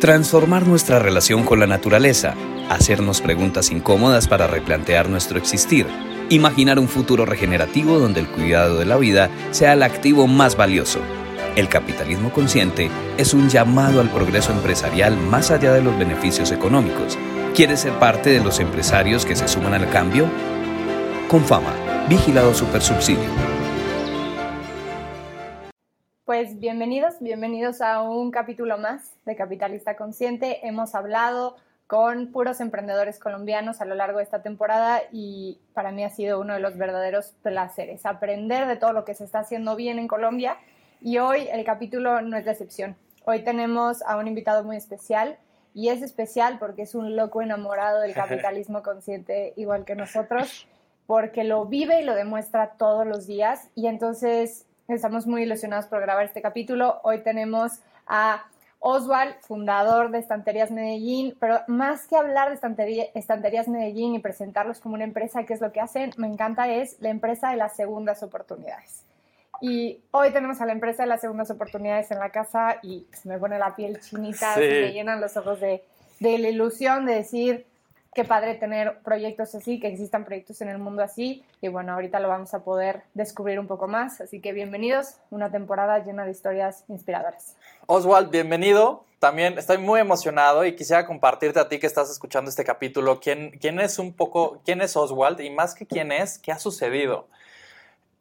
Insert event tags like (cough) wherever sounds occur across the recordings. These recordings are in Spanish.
Transformar nuestra relación con la naturaleza, hacernos preguntas incómodas para replantear nuestro existir, imaginar un futuro regenerativo donde el cuidado de la vida sea el activo más valioso. El capitalismo consciente es un llamado al progreso empresarial más allá de los beneficios económicos. ¿Quieres ser parte de los empresarios que se suman al cambio? Con fama, vigilado supersubsidio. Pues bienvenidos, bienvenidos a un capítulo más de Capitalista Consciente. Hemos hablado con puros emprendedores colombianos a lo largo de esta temporada y para mí ha sido uno de los verdaderos placeres, aprender de todo lo que se está haciendo bien en Colombia y hoy el capítulo no es la excepción. Hoy tenemos a un invitado muy especial y es especial porque es un loco enamorado del (laughs) capitalismo consciente igual que nosotros, porque lo vive y lo demuestra todos los días y entonces estamos muy ilusionados por grabar este capítulo. Hoy tenemos a Oswald, fundador de Estanterías Medellín, pero más que hablar de estantería, Estanterías Medellín y presentarlos como una empresa, que es lo que hacen, me encanta es la empresa de las segundas oportunidades. Y hoy tenemos a la empresa de las segundas oportunidades en la casa y se me pone la piel chinita, Sí. se me llenan los ojos de, de la ilusión de decir qué padre tener proyectos así, que existan proyectos en el mundo así. Y bueno, ahorita lo vamos a poder descubrir un poco más. Así que bienvenidos, una temporada llena de historias inspiradoras. Oswald, bienvenido. También estoy muy emocionado y quisiera compartirte a ti que estás escuchando este capítulo quién, quién es un poco, quién es Oswald y más que quién es, qué ha sucedido.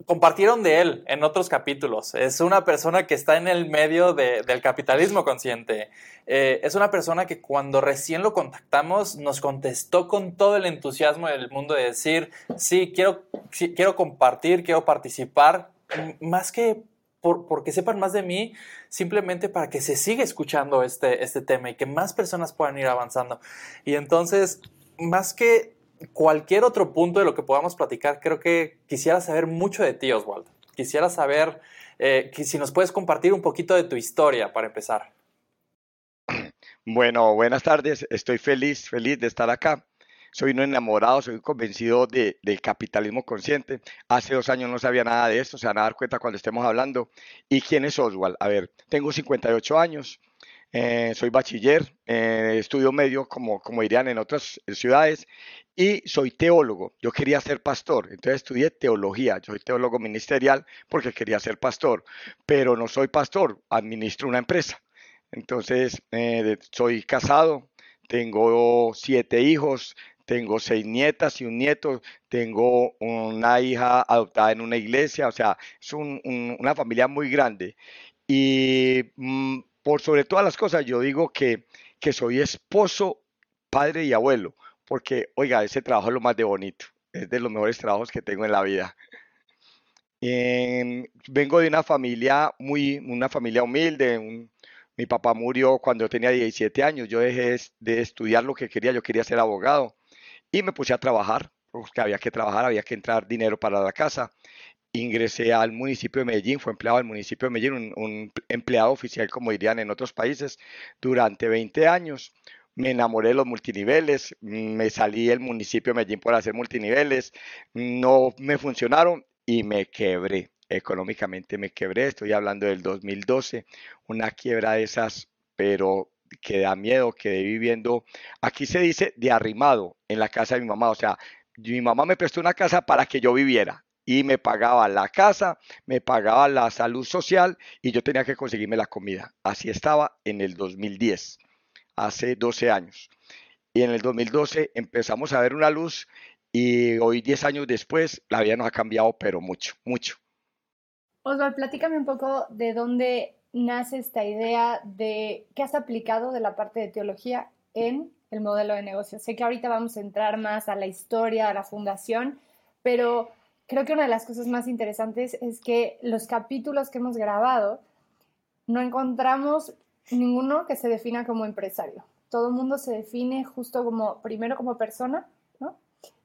Compartieron de él en otros capítulos. Es una persona que está en el medio de- del capitalismo consciente. Eh, es una persona que cuando recién lo contactamos nos contestó con todo el entusiasmo del mundo de decir, sí, quiero, quiero compartir, quiero participar, más que por, porque sepan más de mí, simplemente para que se siga escuchando este, este tema y que más personas puedan ir avanzando. Y entonces, más que cualquier otro punto de lo que podamos platicar, creo que quisiera saber mucho de ti, Oswald. Quisiera saber eh, si nos puedes compartir un poquito de tu historia para empezar. Bueno, buenas tardes. Estoy feliz, feliz de estar acá. Soy un enamorado, soy convencido de- del capitalismo consciente. Hace dos años no sabía nada de esto, se van a dar cuenta cuando estemos hablando. ¿Y quién es Oswald? A ver, tengo 58 años, eh, soy bachiller, eh, estudio medio, como, como dirían en otras ciudades, y soy teólogo. Yo quería ser pastor, entonces estudié teología. Yo soy teólogo ministerial porque quería ser pastor, pero no soy pastor, administro una empresa. Entonces, eh, soy casado, tengo siete hijos, tengo seis nietas y un nieto, tengo una hija adoptada en una iglesia, o sea, es un- un- una familia muy grande. Y mm, por sobre todas las cosas, yo digo que, que soy esposo, padre y abuelo, porque, oiga, ese trabajo es lo más de bonito, es de los mejores trabajos que tengo en la vida. Em, vengo de una familia muy, una familia humilde. mi papá murió cuando yo tenía 17 años. Yo dejé de estudiar lo que quería. Yo quería ser abogado y me puse a trabajar, porque había que trabajar, había que entrar dinero para la casa. Ingresé al municipio de Medellín, fue empleado del municipio de Medellín, un, un empleado oficial, como dirían en otros países, durante 20 años. Me enamoré de los multiniveles, me salí del municipio de Medellín por hacer multiniveles, no me funcionaron y me quebré. Económicamente me quebré, estoy hablando del 2012, una quiebra de esas, pero que da miedo, quedé viviendo, aquí se dice de arrimado en la casa de mi mamá, o sea, mi mamá me prestó una casa para que yo viviera y me pagaba la casa, me pagaba la salud social y yo tenía que conseguirme la comida. Así estaba en el 2010, hace 12 años. Y en el 2012 empezamos a ver una luz y hoy 10 años después la vida nos ha cambiado, pero mucho, mucho. Oswald, platícame un poco de dónde nace esta idea de qué has aplicado de la parte de teología en el modelo de negocio. Sé que ahorita vamos a entrar más a la historia, a la fundación, pero creo que una de las cosas más interesantes es que los capítulos que hemos grabado no encontramos ninguno que se defina como empresario. Todo el mundo se define justo como, primero como persona, ¿no?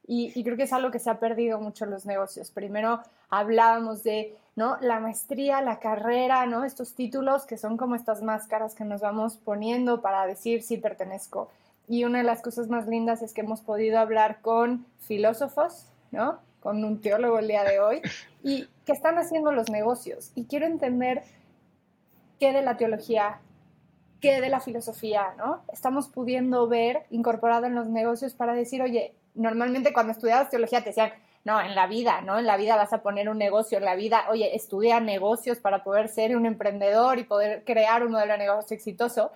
Y, creo que es algo que se ha perdido mucho en los negocios. Primero hablábamos de ¿no? la maestría, la carrera, ¿no? estos títulos que son como estas máscaras que nos vamos poniendo para decir si pertenezco. Y una de las cosas más lindas es que hemos podido hablar con filósofos, ¿no? Con un teólogo el día de hoy, y que están haciendo los negocios. Y quiero entender qué de la teología, qué de la filosofía, ¿no? Estamos pudiendo ver incorporado en los negocios para decir, oye, normalmente cuando estudiabas teología te decían, no, en la vida, ¿no? En la vida vas a poner un negocio, en la vida, oye, estudia negocios para poder ser un emprendedor y poder crear un modelo de negocio exitoso.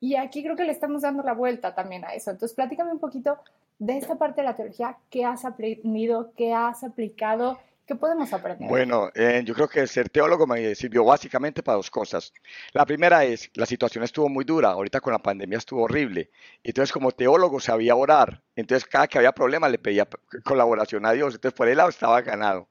Y aquí creo que le estamos dando la vuelta también a eso. Entonces, platícame un poquito de esta parte de la teología, ¿qué has aprendido, qué has aplicado? ¿Qué podemos aprender? Bueno, eh, yo creo que ser teólogo me sirvió básicamente para dos cosas. La primera es, la situación estuvo muy dura, ahorita con la pandemia estuvo horrible. Entonces, como teólogo sabía orar, entonces cada que había problema le pedía colaboración a Dios, entonces por el lado estaba ganado.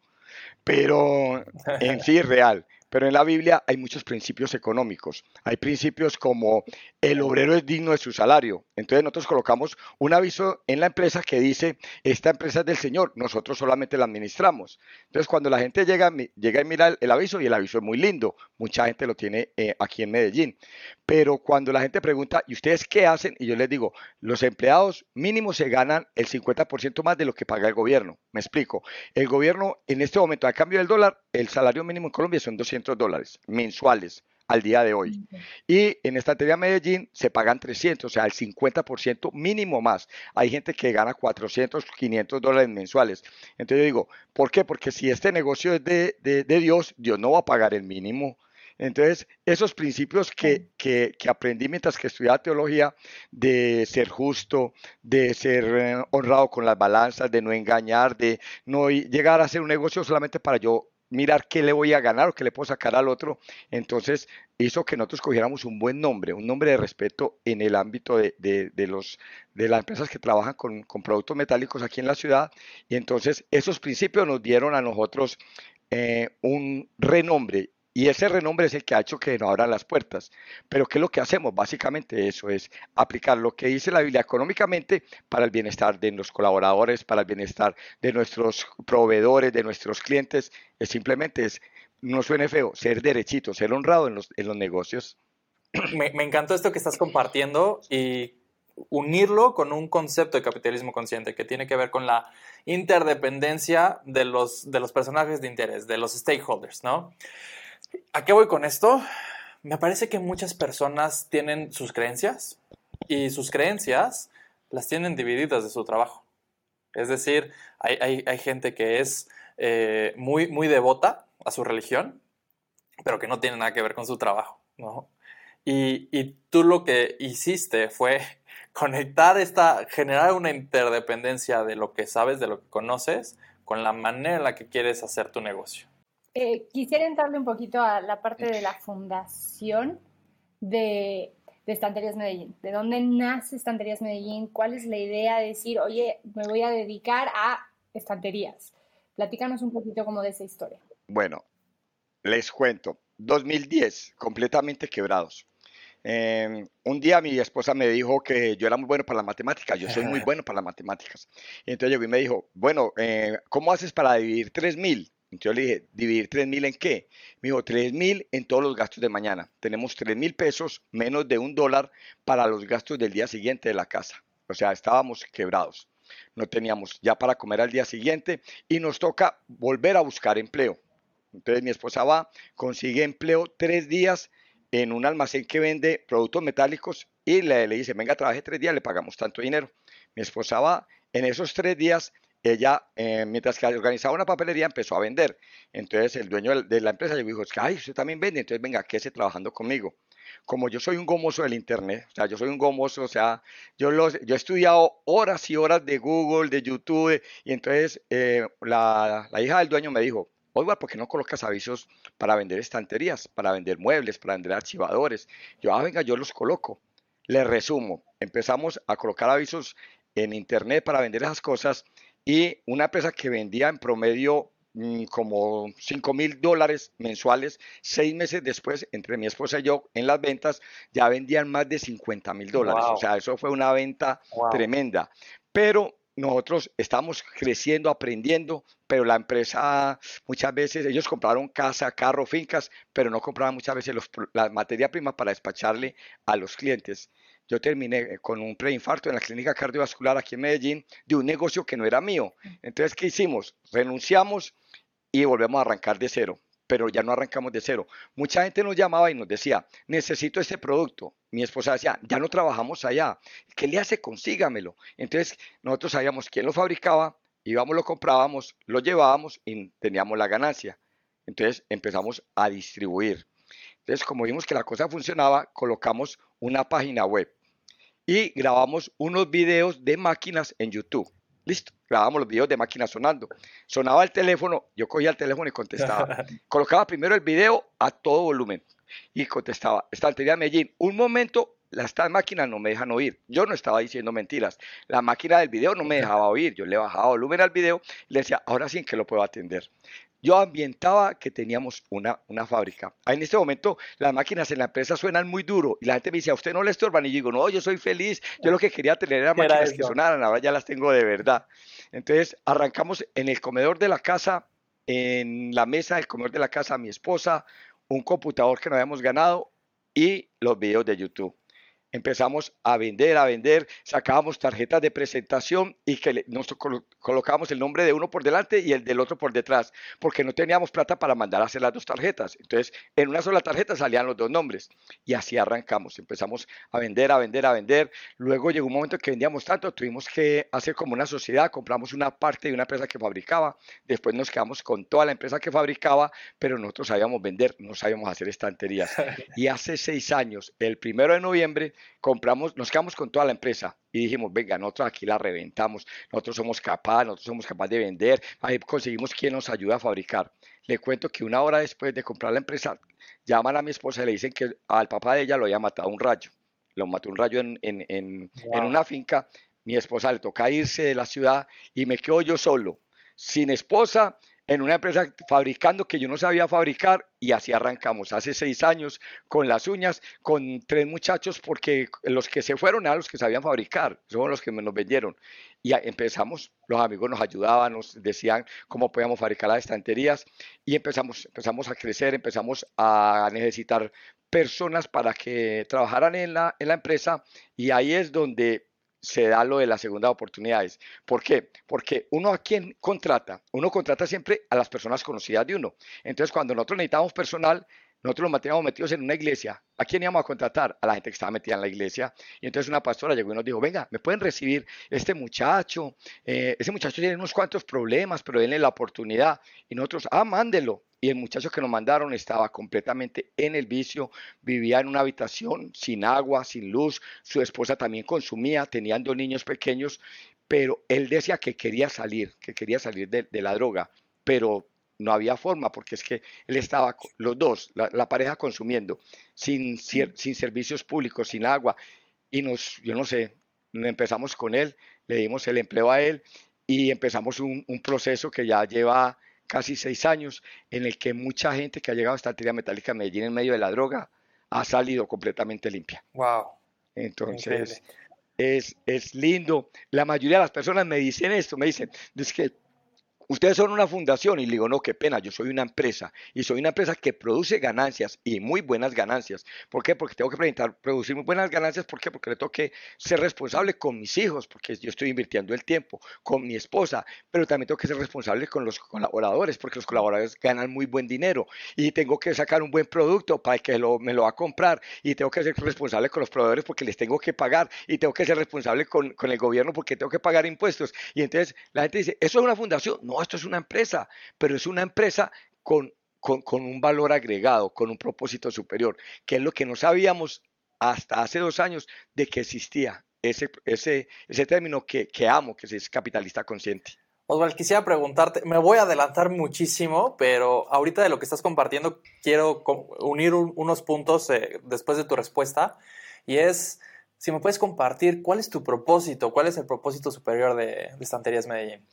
Pero en sí, real. Pero en la Biblia hay muchos principios económicos. Hay principios como el obrero es digno de su salario. Entonces nosotros colocamos un aviso en la empresa que dice, esta empresa es del Señor, nosotros solamente la administramos. Entonces cuando la gente llega, llega y mira el, aviso, y el aviso es muy lindo, mucha gente lo tiene eh, aquí en Medellín. Pero cuando la gente pregunta, ¿y ustedes qué hacen? Y yo les digo, los empleados mínimos se ganan el 50% más de lo que paga el gobierno. Me explico. El gobierno en este momento, a cambio del dólar, el salario mínimo en Colombia son 200 dólares mensuales al día de hoy. Y en esta teoría Medellín se pagan 300, o sea, el 50% mínimo más. Hay gente que gana 400, 500 dólares mensuales. Entonces yo digo, ¿por qué? Porque si este negocio es de, de, Dios, Dios no va a pagar el mínimo. Entonces, esos principios que, que, que, aprendí mientras que estudiaba teología, de ser justo, de ser eh, honrado con las balanzas, de no engañar, de no llegar a hacer un negocio solamente para yo mirar qué le voy a ganar o qué le puedo sacar al otro. Entonces hizo que nosotros cogiéramos un buen nombre, un nombre de respeto en el ámbito de, de, los, de las empresas que trabajan con, con, productos metálicos aquí en la ciudad. Y entonces esos principios nos dieron a nosotros eh, un renombre y ese renombre es el que ha hecho que nos abran las puertas. Pero ¿qué es lo que hacemos? Básicamente eso es aplicar lo que dice la Biblia económicamente para el bienestar de los colaboradores, para el bienestar de nuestros proveedores, de nuestros clientes. Es simplemente es, no suene feo, ser derechito, ser honrado en los, en los negocios. (coughs) Me, me encantó esto que estás compartiendo y unirlo con un concepto de capitalismo consciente que tiene que ver con la interdependencia de los, de los personajes de interés, de los stakeholders, ¿no? ¿A qué voy con esto? Me parece que muchas personas tienen sus creencias y sus creencias las tienen divididas de su trabajo. Es decir, hay, gente que es eh, muy, muy devota a su religión, pero que no tiene nada que ver con su trabajo. Y, y, tú lo que hiciste fue (laughs) conectar esta, generar una interdependencia de lo que sabes, de lo que conoces, con la manera en la que quieres hacer tu negocio. Eh, quisiera entrarle un poquito a la parte de la fundación de, Estanterías Medellín. ¿De dónde nace Estanterías Medellín? ¿Cuál es la idea de decir, oye, me voy a dedicar a estanterías? Platícanos un poquito como de esa historia. Bueno, les cuento. 2010, completamente quebrados. Em, un día mi esposa me dijo que yo era muy bueno para las matemáticas, yo soy muy (laughs) bueno para las matemáticas. Y entonces llegó y me dijo, bueno, eh, ¿cómo haces para dividir 3000? Entonces yo le dije, ¿dividir 3 mil en qué? Me dijo, 3 mil en todos los gastos de mañana. Tenemos 3 mil pesos, menos de un dólar para los gastos del día siguiente de la casa. O sea, estábamos quebrados. No teníamos ya para comer al día siguiente y nos toca volver a buscar empleo. Entonces mi esposa va, consigue empleo tres días en un almacén que vende productos metálicos y le, le dice, venga, trabaje tres días, le pagamos tanto dinero. Mi esposa va, en esos tres días ella, eh, mientras que organizaba una papelería, empezó a vender. Entonces el dueño de la empresa le dijo, ay, usted también vende, entonces venga, quédese trabajando conmigo. Como yo soy un gomoso del Internet, o sea, yo soy un gomoso, o sea, yo, los, yo he estudiado horas y horas de Google, de YouTube, y entonces eh, la, la, hija del dueño me dijo, oiga, ¿por qué no colocas avisos para vender estanterías, para vender muebles, para vender archivadores? Yo, ah, venga, yo los coloco. Le resumo, empezamos a colocar avisos en Internet para vender esas cosas y una empresa que vendía en promedio mm, como 5 mil dólares mensuales, seis meses después, entre mi esposa y yo, en las ventas, ya vendían más de 50 mil dólares. O sea, eso fue una venta tremenda. Pero nosotros estamos creciendo, aprendiendo, pero la empresa muchas veces, ellos compraron casa, carro, fincas, pero no compraban muchas veces los, la materia prima para despacharle a los clientes. Yo terminé con un preinfarto en la clínica cardiovascular aquí en Medellín de un negocio que no era mío. Entonces, ¿qué hicimos? Renunciamos y volvemos a arrancar de cero pero ya no arrancamos de cero. Mucha gente nos llamaba y nos decía, necesito este producto. Mi esposa decía, ya no trabajamos allá. ¿Qué le hace? Consígamelo. Entonces nosotros sabíamos quién lo fabricaba, íbamos, lo comprábamos, lo llevábamos y teníamos la ganancia. Entonces empezamos a distribuir. Entonces, como vimos que la cosa funcionaba, colocamos una página web y grabamos unos videos de máquinas en YouTube. Listo, grabamos los videos de máquina sonando. Sonaba el teléfono, yo cogía el teléfono y contestaba. (laughs) Colocaba primero el video a todo volumen y contestaba. Estantería Medellín, un momento, las máquinas no me dejan oír. Yo no estaba diciendo mentiras. La máquina del video no me dejaba oír. Yo le bajaba volumen al video y le decía, ahora sí que lo puedo atender yo ambientaba que teníamos una, una fábrica. En este momento las máquinas en la empresa suenan muy duro y la gente me dice, ¿a usted no le estorban? Y yo digo, no, yo soy feliz, yo lo que quería tener era máquinas que sonaran, ahora ya las tengo de verdad. Entonces arrancamos en el comedor de la casa, en la mesa del comedor de la casa, mi esposa, un computador que no habíamos ganado y los videos de YouTube empezamos a vender, a vender, sacábamos tarjetas de presentación y que nos colocábamos el nombre de uno por delante y el del otro por detrás, porque no teníamos plata para mandar a hacer las dos tarjetas. Entonces, en una sola tarjeta salían los dos nombres y así arrancamos. Empezamos a vender, a vender, a vender. Luego llegó un momento que vendíamos tanto, tuvimos que hacer como una sociedad, compramos una parte de una empresa que fabricaba, después nos quedamos con toda la empresa que fabricaba, pero nosotros sabíamos vender, no sabíamos hacer estanterías. (laughs) Y hace seis años, el primero de noviembre, compramos, nos quedamos con toda la empresa y dijimos, venga, nosotros aquí la reventamos, nosotros somos capaces, nosotros somos capaces de vender, ahí conseguimos quien nos ayuda a fabricar. Le cuento que una hora después de comprar la empresa, llaman a mi esposa y le dicen que al papá de ella lo había matado un rayo, lo mató un rayo en, en, en, en una finca, mi esposa le toca irse de la ciudad y me quedo yo solo, sin esposa, en una empresa fabricando que yo no sabía fabricar y así arrancamos hace seis años con las uñas, con tres muchachos porque los que se fueron eran los que sabían fabricar, son los que nos vendieron. Y empezamos, los amigos nos ayudaban, nos decían cómo podíamos fabricar las estanterías y empezamos, empezamos a crecer, empezamos a necesitar personas para que trabajaran en la, en la empresa y ahí es donde se da lo de las segundas oportunidades. ¿Por qué? Porque uno a quien contrata, uno contrata siempre a las personas conocidas de uno. Entonces, cuando nosotros necesitamos personal, nosotros los manteníamos metidos en una iglesia. ¿A quién íbamos a contratar? A la gente que estaba metida en la iglesia. Y entonces una pastora llegó y nos dijo, venga, me pueden recibir este muchacho. Eh, ese muchacho tiene unos cuantos problemas, pero denle la oportunidad. Y nosotros, ah, mándelo. Y el muchacho que nos mandaron estaba completamente en el vicio, vivía en una habitación sin agua, sin luz. Su esposa también consumía, tenían dos niños pequeños, pero él decía que quería salir, que quería salir de, de la droga, pero no había forma, porque es que él estaba, los dos, la, pareja consumiendo, sin, sin servicios públicos, sin agua, y nos, yo no sé, empezamos con él, le dimos el empleo a él y empezamos un, proceso que ya lleva casi seis años, en el que mucha gente que ha llegado a esta actividad metálica Medellín en medio de la droga ha salido completamente limpia. Wow. Entonces, es, es lindo. La mayoría de las personas me dicen esto, me dicen, es que ustedes son una fundación y le digo, no, qué pena, yo soy una empresa y soy una empresa que produce ganancias y muy buenas ganancias. ¿Por qué? Porque tengo que producir muy buenas ganancias. ¿Por qué? Porque le tengo que ser responsable con mis hijos, porque yo estoy invirtiendo el tiempo, con mi esposa, pero también tengo que ser responsable con los colaboradores, porque los colaboradores ganan muy buen dinero y tengo que sacar un buen producto para que me lo va a comprar y tengo que ser responsable con los proveedores porque les tengo que pagar y tengo que ser responsable con, con el gobierno porque tengo que pagar impuestos. Y entonces la gente dice, ¿eso es una fundación? No, esto es una empresa, pero es una empresa con, con, un valor agregado, con un propósito superior, que es lo que no sabíamos hasta hace dos años de que existía ese, ese, ese término que, que amo, que es capitalista consciente. Oswald, quisiera preguntarte, me voy a adelantar muchísimo, pero ahorita de lo que estás compartiendo quiero unir unos puntos eh, después de tu respuesta y es, si me puedes compartir, ¿cuál es tu propósito? ¿Cuál es el propósito superior de Estanterías Medellín?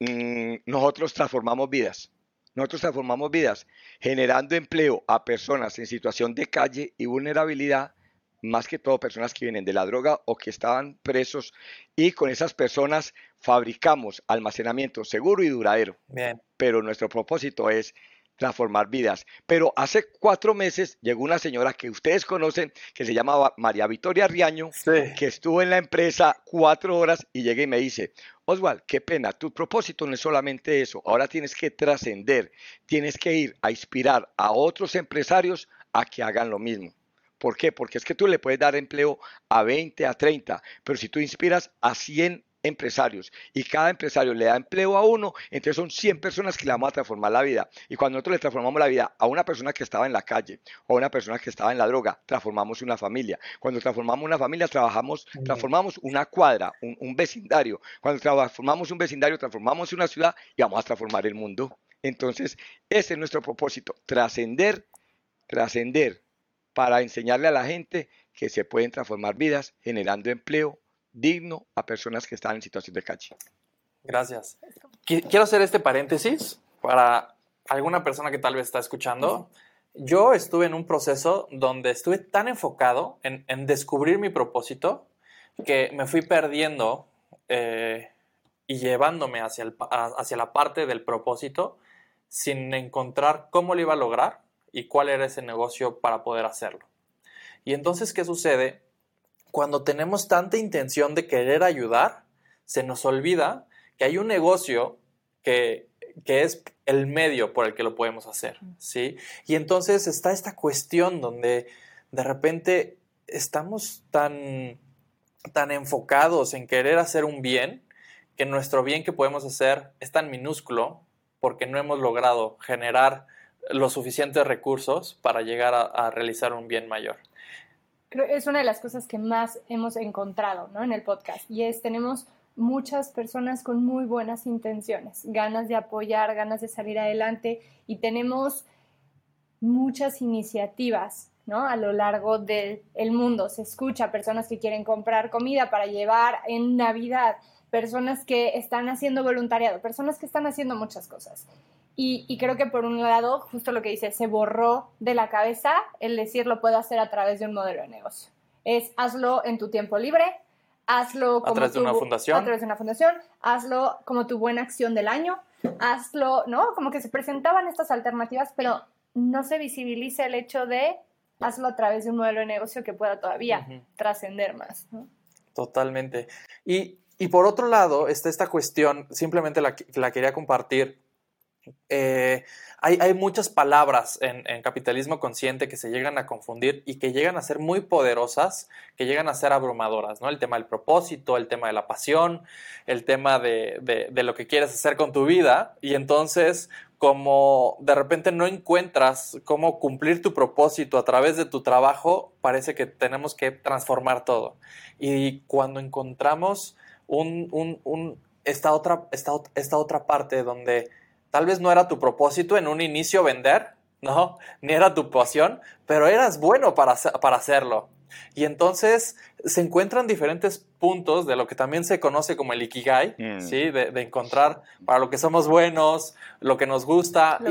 Mm, nosotros transformamos vidas. Nosotros transformamos vidas generando empleo a personas en situación de calle y vulnerabilidad más que todo personas que vienen de la droga o que estaban presos y con esas personas fabricamos almacenamiento seguro y duradero. Bien. Pero nuestro propósito es transformar vidas. Pero hace cuatro meses llegó una señora que ustedes conocen, que se llamaba María Victoria Riaño, que estuvo en la empresa cuatro horas y llega y me dice, Oswald, qué pena, tu propósito no es solamente eso, ahora tienes que trascender, tienes que ir a inspirar a otros empresarios a que hagan lo mismo. ¿Por qué? Porque es que tú le puedes dar empleo a 20, a 30, pero si tú inspiras a 100 empresarios y cada empresario le da empleo a uno, entonces son 100 personas que le vamos a transformar la vida. Y cuando nosotros le transformamos la vida a una persona que estaba en la calle o a una persona que estaba en la droga, transformamos una familia. Cuando transformamos una familia, trabajamos, transformamos una cuadra, un, vecindario. Cuando transformamos un vecindario, transformamos una ciudad y vamos a transformar el mundo. Entonces, ese es nuestro propósito, trascender, trascender para enseñarle a la gente que se pueden transformar vidas generando empleo, digno a personas que están en situación de calle. Gracias. Quiero hacer este paréntesis para alguna persona que tal vez está escuchando. Yo estuve en un proceso donde estuve tan enfocado en, descubrir mi propósito que me fui perdiendo eh, y llevándome hacia, hacia la parte del propósito sin encontrar cómo lo iba a lograr y cuál era ese negocio para poder hacerlo. Y entonces, ¿qué sucede? Cuando tenemos tanta intención de querer ayudar, se nos olvida que hay un negocio que, es el medio por el que lo podemos hacer, ¿sí? Y entonces está esta cuestión donde de repente estamos tan, tan enfocados en querer hacer un bien que nuestro bien que podemos hacer es tan minúsculo porque no hemos logrado generar los suficientes recursos para llegar a realizar un bien mayor es una de las cosas que más hemos encontrado ¿no? en el podcast y es tenemos muchas personas con muy buenas intenciones, ganas de apoyar, ganas de salir adelante y tenemos muchas iniciativas ¿no? a lo largo del mundo. Se escucha personas que quieren comprar comida para llevar en Navidad, personas que están haciendo voluntariado, personas que están haciendo muchas cosas. Y, creo que por un lado, justo lo que dice, se borró de la cabeza el decir lo puedo hacer a través de un modelo de negocio. Es hazlo en tu tiempo libre, hazlo como a través de una fundación. A través de una fundación, hazlo como tu buena acción del año, hazlo, ¿no? Como que se presentaban estas alternativas, pero no se visibiliza el hecho de hazlo a través de un modelo de negocio que pueda todavía trascender más. Totalmente. Y, por otro lado está esta cuestión, simplemente la, la quería compartir eh, hay, muchas palabras en, capitalismo consciente que se llegan a confundir y que llegan a ser muy poderosas, que llegan a ser abrumadoras, ¿no? El tema del propósito, el tema de la pasión, el tema de, lo que quieres hacer con tu vida y entonces como de repente no encuentras cómo cumplir tu propósito a través de tu trabajo, parece que tenemos que transformar todo. Y cuando encontramos esta, otra, esta otra parte donde Tal vez no era tu propósito en un inicio vender, ¿no? (laughs) Ni era tu pasión, pero eras bueno para, para hacerlo. Y entonces se encuentran diferentes puntos de lo que también se conoce como el ikigai, mm. ¿sí? De, encontrar para lo que somos buenos, lo que nos gusta, lo,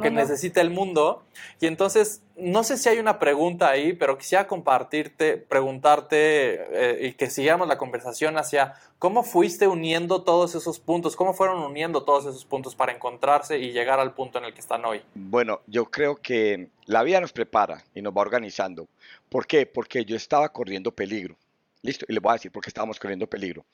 que, necesita, el mundo. Y entonces, no sé si hay una pregunta ahí, pero quisiera compartirte, preguntarte eh, y que sigamos la conversación hacia cómo fuiste uniendo todos esos puntos, cómo fueron uniendo todos esos puntos para encontrarse y llegar al punto en el que están hoy. Bueno, yo creo que la vida nos prepara y nos va organizando. ¿Por qué? Porque yo estaba corriendo peligro. Listo, y les voy a decir por qué estábamos corriendo peligro.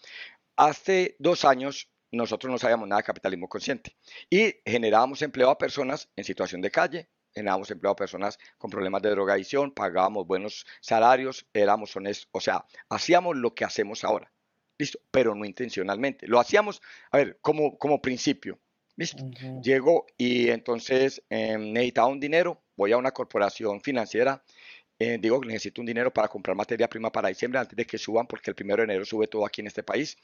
Hace dos años nosotros no sabíamos nada de capitalismo consciente y generábamos empleo a personas en situación de calle, generábamos empleo a personas con problemas de drogadicción, pagábamos buenos salarios, éramos honestos, o sea, hacíamos lo que hacemos ahora. Listo, pero no intencionalmente. Lo hacíamos, a ver, como, como principio. Listo. Llego y entonces eh, necesitaba un dinero, voy a una corporación financiera eh, digo que necesito un dinero para comprar materia prima para diciembre antes de que suban, porque el primero de enero sube todo aquí en este país.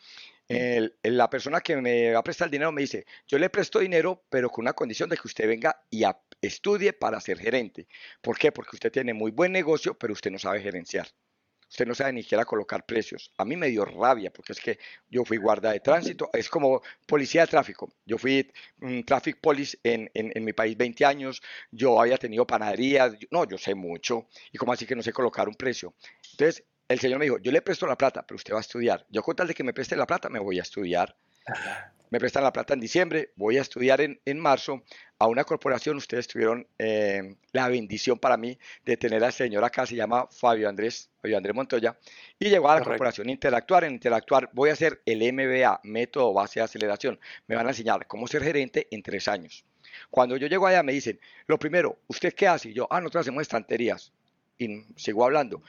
la persona que me va a prestar el dinero me dice, yo le presto dinero, pero con una condición de que usted venga y estudie para ser gerente. ¿Por qué? Porque usted tiene muy buen negocio, pero usted no sabe gerenciar. Usted no sabe ni siquiera colocar precios. A mí me dio rabia porque es que yo fui guarda de tránsito, es como policía de tráfico. Yo fui un traffic police en, en, mi país 20 años, yo había tenido panaderías, no, yo sé mucho, y como así que no sé colocar un precio. Entonces, el señor me dijo, yo le presto la plata, pero usted va a estudiar. Yo con tal de que me preste la plata, me voy a estudiar me prestan la plata en diciembre, voy a estudiar en, en marzo a una corporación, ustedes tuvieron eh, la bendición para mí de tener al señor acá, se llama Fabio Andrés, Fabio Andrés Montoya, y llegó a la corporación Interactuar, en Interactuar voy a hacer el MBA, método base de aceleración, me van a enseñar cómo ser gerente en tres años. Cuando yo llego allá me dicen, lo primero, ¿usted qué hace? Y yo, ah, nosotros hacemos estanterías. Y sigo hablando.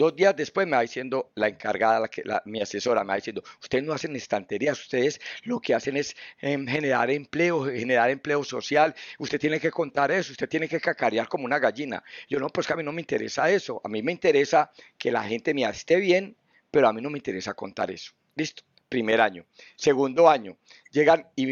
Dos días después me va diciendo la encargada, mi asesora, me va diciendo, ustedes no hacen estanterías, ustedes lo que hacen es em, generar empleo, generar empleo social, usted tiene que contar eso, usted tiene que cacarear como una gallina. Yo no, pues que a mí no me interesa eso, a mí me interesa que la gente me esté bien, pero a mí no me interesa contar eso. Listo, primer año. Segundo año, llegan y,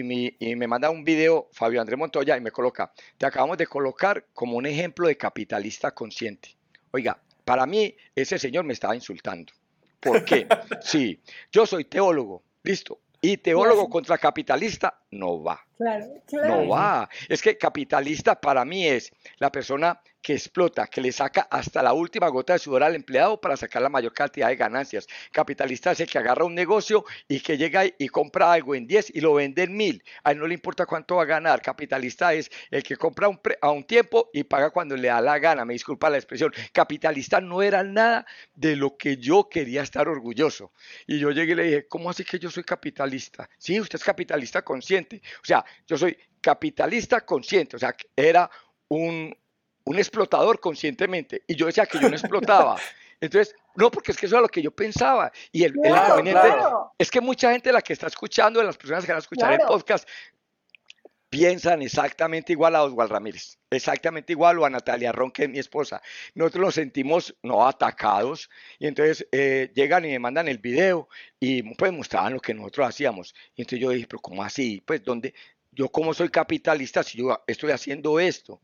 y, me manda un video Fabio Andrés Montoya y me coloca, te acabamos de colocar como un ejemplo de capitalista consciente. Oiga, para mí, ese señor me estaba insultando. ¿Por (laughs) qué? Sí, yo soy teólogo, listo. Y teólogo contra capitalista no va. Claro, claro. No va. Es que capitalista para mí es la persona que explota, que le saca hasta la última gota de sudor al empleado para sacar la mayor cantidad de ganancias. Capitalista es el que agarra un negocio y que llega y compra algo en 10 y lo vende en 1000. A él no le importa cuánto va a ganar. Capitalista es el que compra a un tiempo y paga cuando le da la gana. Me disculpa la expresión. Capitalista no era nada de lo que yo quería estar orgulloso. Y yo llegué y le dije, ¿cómo así que yo soy capitalista? Sí, usted es capitalista consciente. O sea, yo soy capitalista consciente. O sea, era un, un explotador conscientemente. Y yo decía que yo no explotaba. (laughs) Entonces, no, porque es que eso es lo que yo pensaba. Y el, inconveniente es que mucha gente la que está escuchando, las personas que van a escuchar el podcast, piensan exactamente igual a Oswald Ramírez, exactamente igual o a Natalia Ron, que es mi esposa. Nosotros nos sentimos no atacados y entonces eh, llegan y me mandan el video y pues mostraban lo que nosotros hacíamos. Y entonces yo dije, pero ¿cómo así? Pues ¿dónde? Yo como soy capitalista, si yo estoy haciendo esto,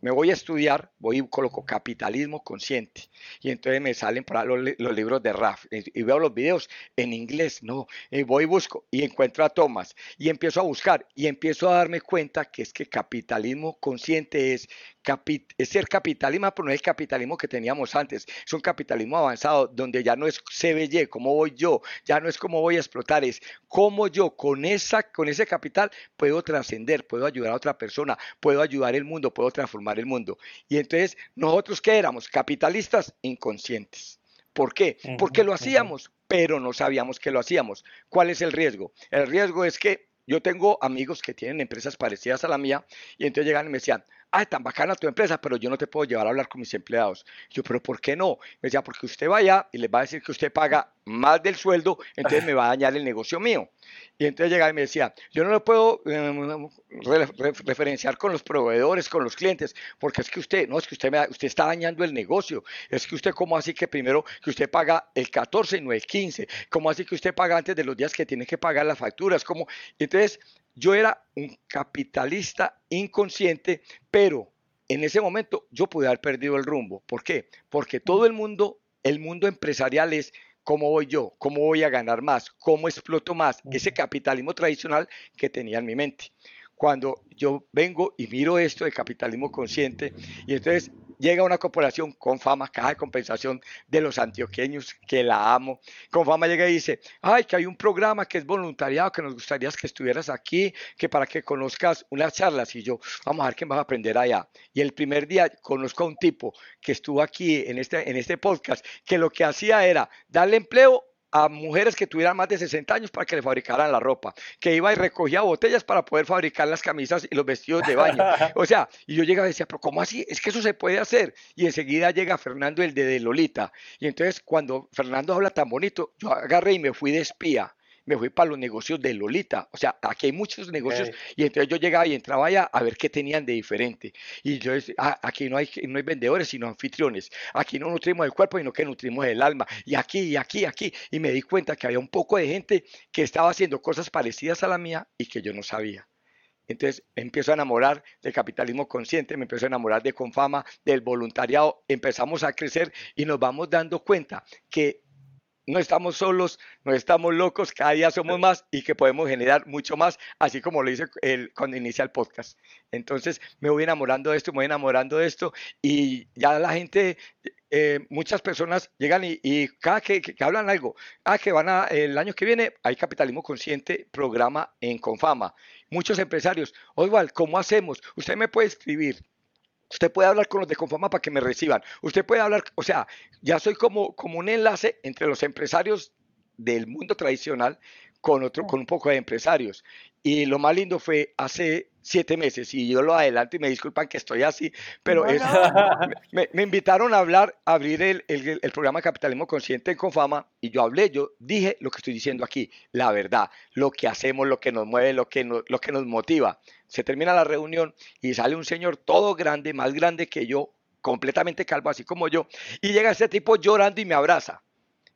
me voy a estudiar, voy y coloco capitalismo consciente. Y entonces me salen para los, libros de Raf y veo los videos en inglés, no, y voy y busco y encuentro a Thomas y empiezo a buscar y empiezo a darme cuenta que es que capitalismo consciente es, es ser capitalismo, pero no es el capitalismo que teníamos antes, es un capitalismo avanzado donde ya no es CBY, cómo voy yo, ya no es cómo voy a explotar, es cómo yo con, esa, con ese capital puedo trascender, puedo ayudar a otra persona, puedo ayudar el mundo, puedo transformar el mundo. Y entonces, ¿nosotros qué éramos? Capitalistas inconscientes. ¿Por qué? Porque lo hacíamos, pero no sabíamos que lo hacíamos. ¿Cuál es el riesgo? El riesgo es que yo tengo amigos que tienen empresas parecidas a la mía y entonces llegan y me decían, ay, tan bacana tu empresa, pero yo no te puedo llevar a hablar con mis empleados. Yo, pero ¿por qué no? Me decía, porque usted vaya y les va a decir que usted paga más del sueldo, entonces me va a (laughs) dañar el negocio mío. Y entonces llegaba y me decía, yo no lo puedo em, referenciar con los proveedores, con los clientes, porque es que usted, no, es que usted, me, usted está dañando el negocio. Es que usted, ¿cómo así que primero que usted paga el 14 y no el 15? ¿Cómo así que usted paga antes de los días que tiene que pagar las facturas? ¿Cómo? Entonces, yo era un capitalista inconsciente, pero en ese momento yo pude haber perdido el rumbo. ¿Por qué? Porque todo el mundo, el mundo empresarial es cómo voy yo, cómo voy a ganar más, cómo exploto más, ese capitalismo tradicional que tenía en mi mente. Cuando yo vengo y miro esto de capitalismo consciente y entonces llega una corporación con fama, caja de compensación de los antioqueños, que la amo. Con fama llega y dice, ay, que hay un programa que es voluntariado, que nos gustaría que estuvieras aquí, que para que conozcas unas charlas. Y yo, vamos a ver qué vas a aprender allá. Y el primer día conozco a un tipo que estuvo aquí en este, en este podcast, que lo que hacía era darle empleo a mujeres que tuvieran más de 60 años para que le fabricaran la ropa, que iba y recogía botellas para poder fabricar las camisas y los vestidos de baño. (laughs) O sea, y yo llegaba y decía, pero ¿cómo así? Es que eso se puede hacer. Y enseguida llega Fernando, el de, de Lolita. Y entonces cuando Fernando habla tan bonito, yo agarré y me fui de espía me fui para los negocios de Lolita. O sea, aquí hay muchos negocios y entonces yo llegaba y entraba allá a ver qué tenían de diferente. Y yo decía, ah, aquí no hay, no hay vendedores, sino anfitriones. Aquí no nutrimos el cuerpo, sino que nutrimos el alma. Y aquí, y aquí, y aquí. Y me di cuenta que había un poco de gente que estaba haciendo cosas parecidas a la mía y que yo no sabía. Entonces empiezo a enamorar del capitalismo consciente, me empiezo a enamorar de Confama, del voluntariado, empezamos a crecer y nos vamos dando cuenta que no estamos solos, no estamos locos, cada día somos más y que podemos generar mucho más, así como lo hice el, cuando inicia el podcast. Entonces me voy enamorando de esto, me voy enamorando de esto y ya la gente, eh, muchas personas llegan y, cada que, que, hablan algo, ah, que van a, el año que viene hay capitalismo consciente, programa en Confama. Muchos empresarios, Oswald, ¿cómo hacemos? Usted me puede escribir Usted puede hablar con los de Confama para que me reciban. Usted puede hablar, o sea, ya soy como, como un enlace entre los empresarios del mundo tradicional con otro, con un poco de empresarios. Y lo más lindo fue hace siete meses, y yo lo adelanto y me disculpan que estoy así, pero (laughs) Me, invitaron a hablar, a abrir el, el, programa Capitalismo Consciente en Confama, y yo hablé, yo dije lo que estoy diciendo aquí, la verdad, lo que hacemos, lo que nos mueve, lo que nos, lo que nos motiva. Se termina la reunión y sale un señor todo grande, más grande que yo, completamente calvo, así como yo, y llega ese tipo llorando y me abraza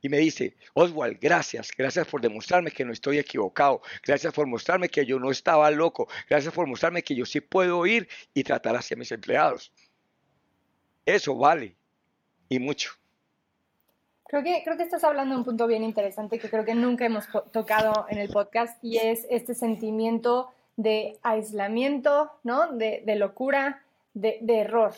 y me dice, Oswald, gracias, gracias por demostrarme que no estoy equivocado, gracias por mostrarme que yo no estaba loco, gracias por mostrarme que yo sí puedo ir y tratar hacia mis empleados. Eso vale y mucho. Creo que, estás hablando de un punto bien interesante que creo que nunca hemos tocado en el podcast y es este sentimiento de aislamiento, ¿no? De, locura, de error.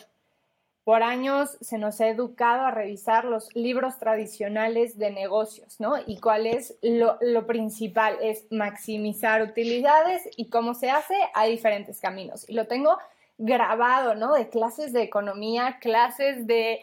Por años se nos ha educado a revisar los libros tradicionales de negocios, ¿no? Y cuál es lo, principal, es maximizar utilidades y cómo se hace, hay diferentes caminos. Y lo tengo grabado, ¿no? De clases de economía, clases de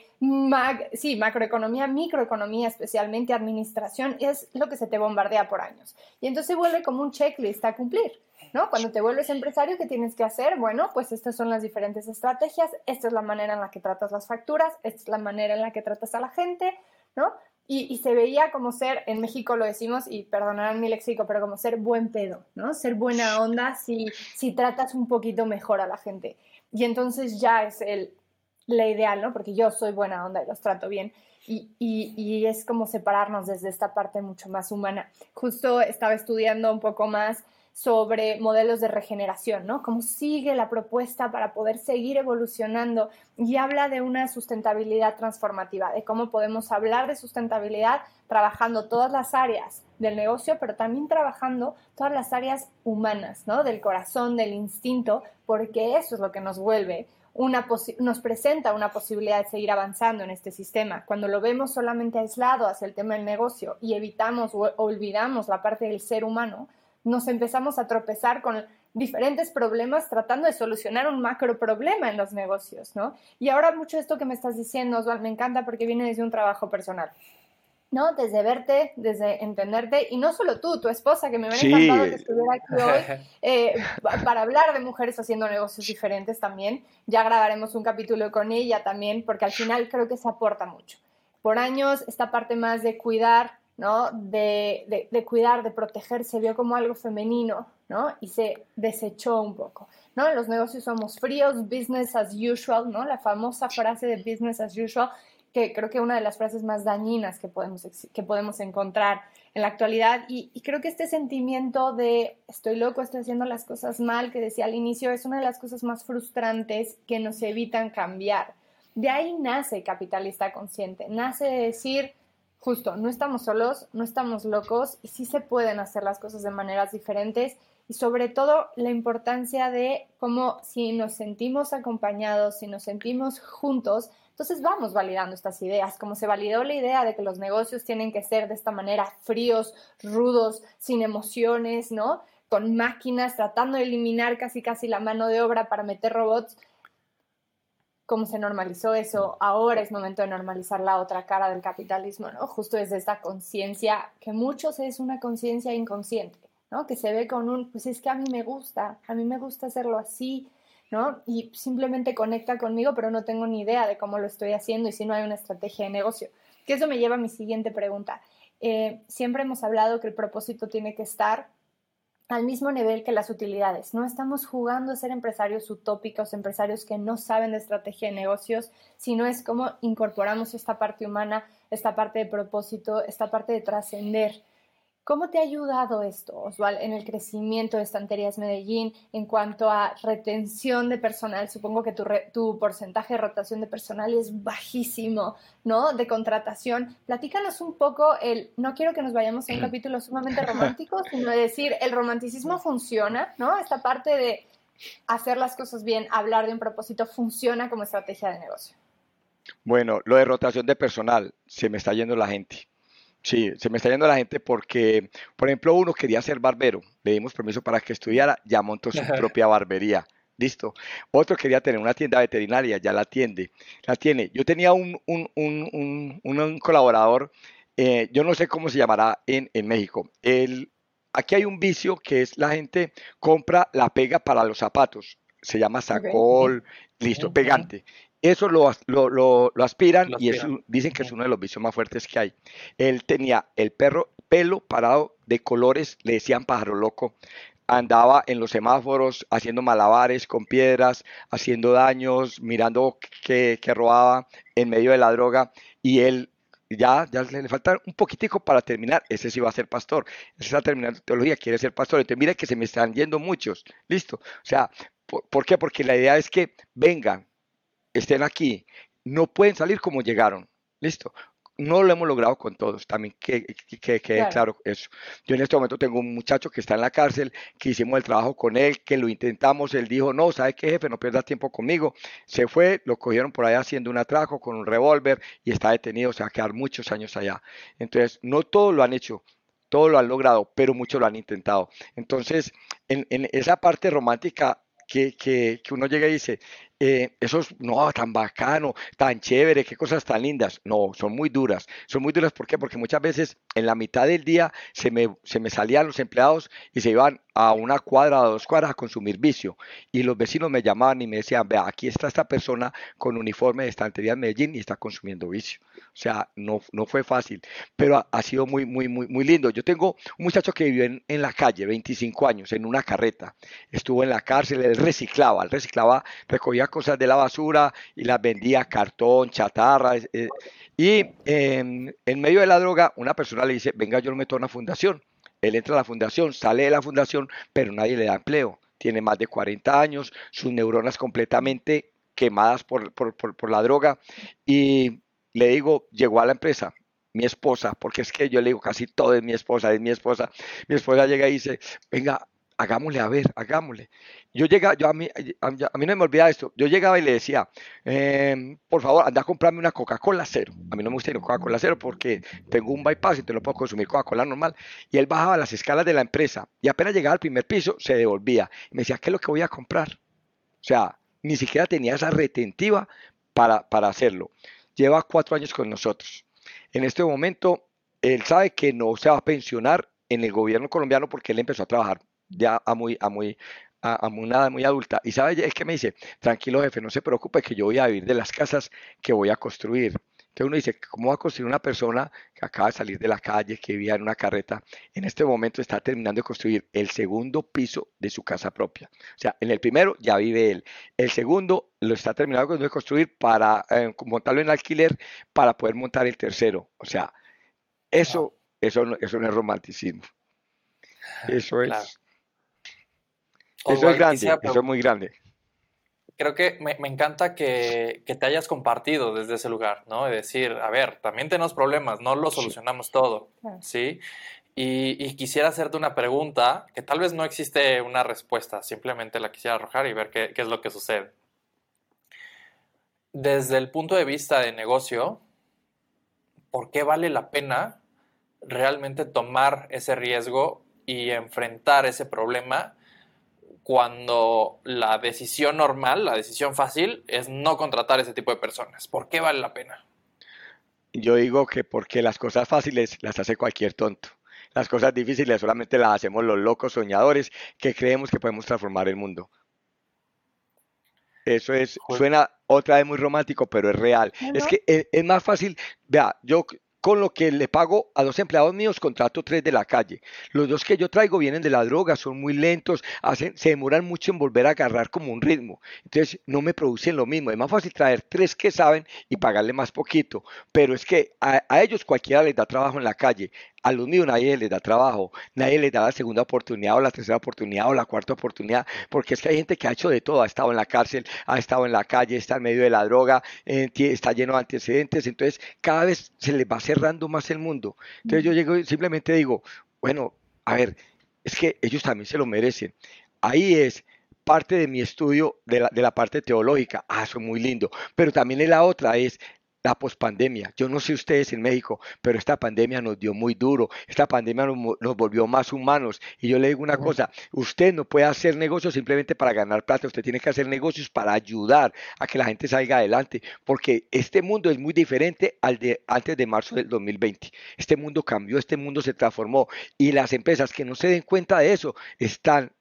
sí, macroeconomía, microeconomía, especialmente administración, es lo que se te bombardea por años. Y entonces vuelve como un checklist a cumplir. ¿No? Cuando te vuelves empresario, ¿qué tienes que hacer? Bueno, pues estas son las diferentes estrategias, esta es la manera en la que tratas las facturas, esta es la manera en la que tratas a la gente, ¿no? Y, se veía como ser, en México lo decimos, y perdonarán mi léxico, pero como ser buen pedo, ¿no? Ser buena onda si, si tratas un poquito mejor a la gente. Y entonces ya es el, la ideal, ¿no? Porque yo soy buena onda y los trato bien. Y, y, y, es como separarnos desde esta parte mucho más humana. Justo estaba estudiando un poco más sobre modelos de regeneración, ¿no? Cómo sigue la propuesta para poder seguir evolucionando y habla de una sustentabilidad transformativa, de cómo podemos hablar de sustentabilidad trabajando todas las áreas del negocio, pero también trabajando todas las áreas humanas, ¿no? Del corazón, del instinto, porque eso es lo que nos vuelve una nos presenta una posibilidad de seguir avanzando en este sistema. Cuando lo vemos solamente aislado hacia el tema del negocio y evitamos o olvidamos la parte del ser humano, nos empezamos a tropezar con diferentes problemas tratando de solucionar un macro problema en los negocios, ¿no? Y ahora mucho de esto que me estás diciendo, Oswald, me encanta porque viene desde un trabajo personal. ¿no? Desde verte, desde entenderte, y no solo tú, tu esposa, que me hubiera encantado que estuviera aquí hoy, (laughs) eh, para hablar de mujeres haciendo negocios diferentes también. Ya grabaremos un capítulo con ella también, porque al final creo que se aporta mucho. Por años, esta parte más de cuidar ¿no? De, de, cuidar, de proteger, se vio como algo femenino, ¿no? Y se desechó un poco, ¿no? En los negocios somos fríos, business as usual, ¿no? La famosa frase de business as usual, que creo que es una de las frases más dañinas que podemos, que podemos encontrar en la actualidad. Y, y creo que este sentimiento de estoy loco, estoy haciendo las cosas mal, que decía al inicio, es una de las cosas más frustrantes que nos evitan cambiar. De ahí nace capitalista consciente, nace de decir, justo, no estamos solos, no estamos locos y sí se pueden hacer las cosas de maneras diferentes y sobre todo la importancia de cómo si nos sentimos acompañados, si nos sentimos juntos, entonces vamos validando estas ideas, como se validó la idea de que los negocios tienen que ser de esta manera fríos, rudos, sin emociones, ¿no? Con máquinas, tratando de eliminar casi casi la mano de obra para meter robots cómo se normalizó eso, ahora es momento de normalizar la otra cara del capitalismo, ¿no? Justo desde esta conciencia, que muchos es una conciencia inconsciente, ¿no? Que se ve con un, pues es que a mí me gusta, a mí me gusta hacerlo así, ¿no? Y simplemente conecta conmigo, pero no tengo ni idea de cómo lo estoy haciendo y si no hay una estrategia de negocio. Que eso me lleva a mi siguiente pregunta. Eh, siempre hemos hablado que el propósito tiene que estar al mismo nivel que las utilidades. No estamos jugando a ser empresarios utópicos, empresarios que no saben de estrategia de negocios, sino es como incorporamos esta parte humana, esta parte de propósito, esta parte de trascender. ¿Cómo te ha ayudado esto, Osval, en el crecimiento de Estanterías Medellín en cuanto a retención de personal? Supongo que tu, tu, porcentaje de rotación de personal es bajísimo, ¿no? De contratación. Platícanos un poco el, no quiero que nos vayamos a un capítulo sumamente (laughs) romántico, sino de decir, el romanticismo funciona, ¿no? Esta parte de hacer las cosas bien, hablar de un propósito, funciona como estrategia de negocio. Bueno, lo de rotación de personal, se me está yendo la gente. Sí, se me está yendo la gente porque, por ejemplo, uno quería ser barbero, le dimos permiso para que estudiara, ya montó su propia barbería. Listo. Otro quería tener una tienda veterinaria, ya la atiende. La tiene. Yo tenía un, un, un, un colaborador, eh, yo no sé cómo se llamará en, en México. El, aquí hay un vicio que es la gente compra la pega para los zapatos. Se llama sacol, listo, pegante. Eso lo, lo, aspiran y dicen que es uno de los vicios más fuertes que hay. Él tenía el perro, pelo parado de colores, le decían pájaro loco. Andaba en los semáforos haciendo malabares con piedras, haciendo daños, mirando que, robaba en medio de la droga. Y él ya, ya le, falta un poquitico para terminar. Ese sí va a ser pastor. Ese está terminando teología, quiere ser pastor. Entonces, mire que se me están yendo muchos. Listo. O sea, ¿por, qué? Porque la idea es que vengan, estén aquí, no pueden salir como llegaron. Listo. No lo hemos logrado con todos, también que quede claro. claro. eso. Yo en este momento tengo un muchacho que está en la cárcel, que hicimos el trabajo con él, que lo intentamos, él dijo, no, ¿sabe qué jefe? No pierdas tiempo conmigo. Se fue, lo cogieron por allá haciendo un atraco con un revólver y está detenido, se va a quedar muchos años allá. Entonces, no todos lo han hecho, todos lo han logrado, pero muchos lo han intentado. Entonces, en, en esa parte romántica que, que, que, uno llega y dice, eh, eso es no, tan bacano, tan chévere, qué cosas tan lindas. No, son muy duras. Son muy duras, ¿por qué? Porque muchas veces en la mitad del día se me, se me salían los empleados y se iban a una cuadra o dos cuadras a consumir vicio. Y los vecinos me llamaban y me decían, vea, aquí está esta persona con uniforme de estantería en Medellín y está consumiendo vicio. O sea, no, no fue fácil, pero ha, sido muy, muy, muy, muy lindo. Yo tengo un muchacho que vivió en, en, la calle, 25 años, en una carreta. Estuvo en la cárcel, él reciclaba, él reciclaba, recogía cosas de la basura y las vendía, cartón, chatarra. Eh, y em, en medio de la droga, una persona le dice, venga, yo lo meto a una fundación él entra a la fundación, sale de la fundación, pero nadie le da empleo. Tiene más de 40 años, sus neuronas completamente quemadas por, la droga. Y le digo, llegó a la empresa, mi esposa, porque es que yo le digo, casi todo es mi esposa, es mi esposa. Mi esposa llega y dice, venga, hagámosle a ver, hagámosle. Yo llegaba, yo a mí, a, mí no me olvida esto, yo llegaba y le decía, em, por favor, anda a comprarme una Coca-Cola cero. A mí no me gusta ir Coca-Cola cero porque tengo un bypass y te lo puedo consumir Coca-Cola normal. Y él bajaba las escalas de la empresa y apenas llegaba al primer piso se devolvía. Y me decía, ¿qué es lo que voy a comprar? O sea, ni siquiera tenía esa retentiva para, para hacerlo. Lleva cuatro años con nosotros. En este momento, él sabe que no se va a pensionar en el gobierno colombiano porque él empezó a trabajar ya a muy, a muy, a, una muy adulta. Y sabe, es que me dice, tranquilo jefe, no se preocupe que yo voy a vivir de las casas que voy a construir. Entonces uno dice, ¿cómo va a construir una persona que acaba de salir de la calle, que vivía en una carreta? En este momento está terminando de construir el segundo piso de su casa propia. O sea, en el primero ya vive él. El segundo lo está terminando de construir para eh, montarlo en alquiler para poder montar el tercero. O sea, eso, eso, eso no es romanticismo. Eso es eso es grande, eso es muy grande. Creo que me, encanta que, te hayas compartido desde ese lugar, ¿no? De decir, a ver, también tenemos problemas, no lo solucionamos todo, ¿sí? Y, quisiera hacerte una pregunta que tal vez no existe una respuesta, simplemente la quisiera arrojar y ver qué, qué es lo que sucede. Desde el punto de vista de negocio, ¿por qué vale la pena realmente tomar ese riesgo y enfrentar ese problema? Cuando la decisión normal, la decisión fácil, es no contratar ese tipo de personas. ¿Por qué vale la pena? Yo digo que porque las cosas fáciles las hace cualquier tonto. Las cosas difíciles solamente las hacemos los locos soñadores que creemos que podemos transformar el mundo. Eso es, suena otra vez muy romántico, pero es real. Es que es, es, más fácil, vea, yo con lo que le pago a dos empleados míos, contrato tres de la calle. Los dos que yo traigo vienen de la droga, son muy lentos, se demoran mucho en volver a agarrar como un ritmo. Entonces no me producen lo mismo. Es más fácil traer tres que saben y pagarle más poquito. Pero es que a, ellos cualquiera les da trabajo en la calle. A los míos nadie les da trabajo, nadie les da la segunda oportunidad o la tercera oportunidad o la cuarta oportunidad, porque es que hay gente que ha hecho de todo, ha estado en la cárcel, ha estado en la calle, está en medio de la droga, está lleno de antecedentes, entonces cada vez se les va cerrando más el mundo. Entonces yo llego y simplemente digo, bueno, a ver, es que ellos también se lo merecen. Ahí es parte de mi estudio de la, de la parte teológica. Ah, eso es muy lindo. Pero también la otra es la pospandemia. Yo no sé ustedes en México, pero esta pandemia nos dio muy duro. Esta pandemia nos, volvió más humanos. Y yo le digo una cosa, usted no puede hacer negocios simplemente para ganar plata, usted tiene que hacer negocios para ayudar a que la gente salga adelante, porque este mundo es muy diferente al de antes de marzo del 2020. Este mundo cambió, este mundo se transformó y las empresas que no se den cuenta de eso están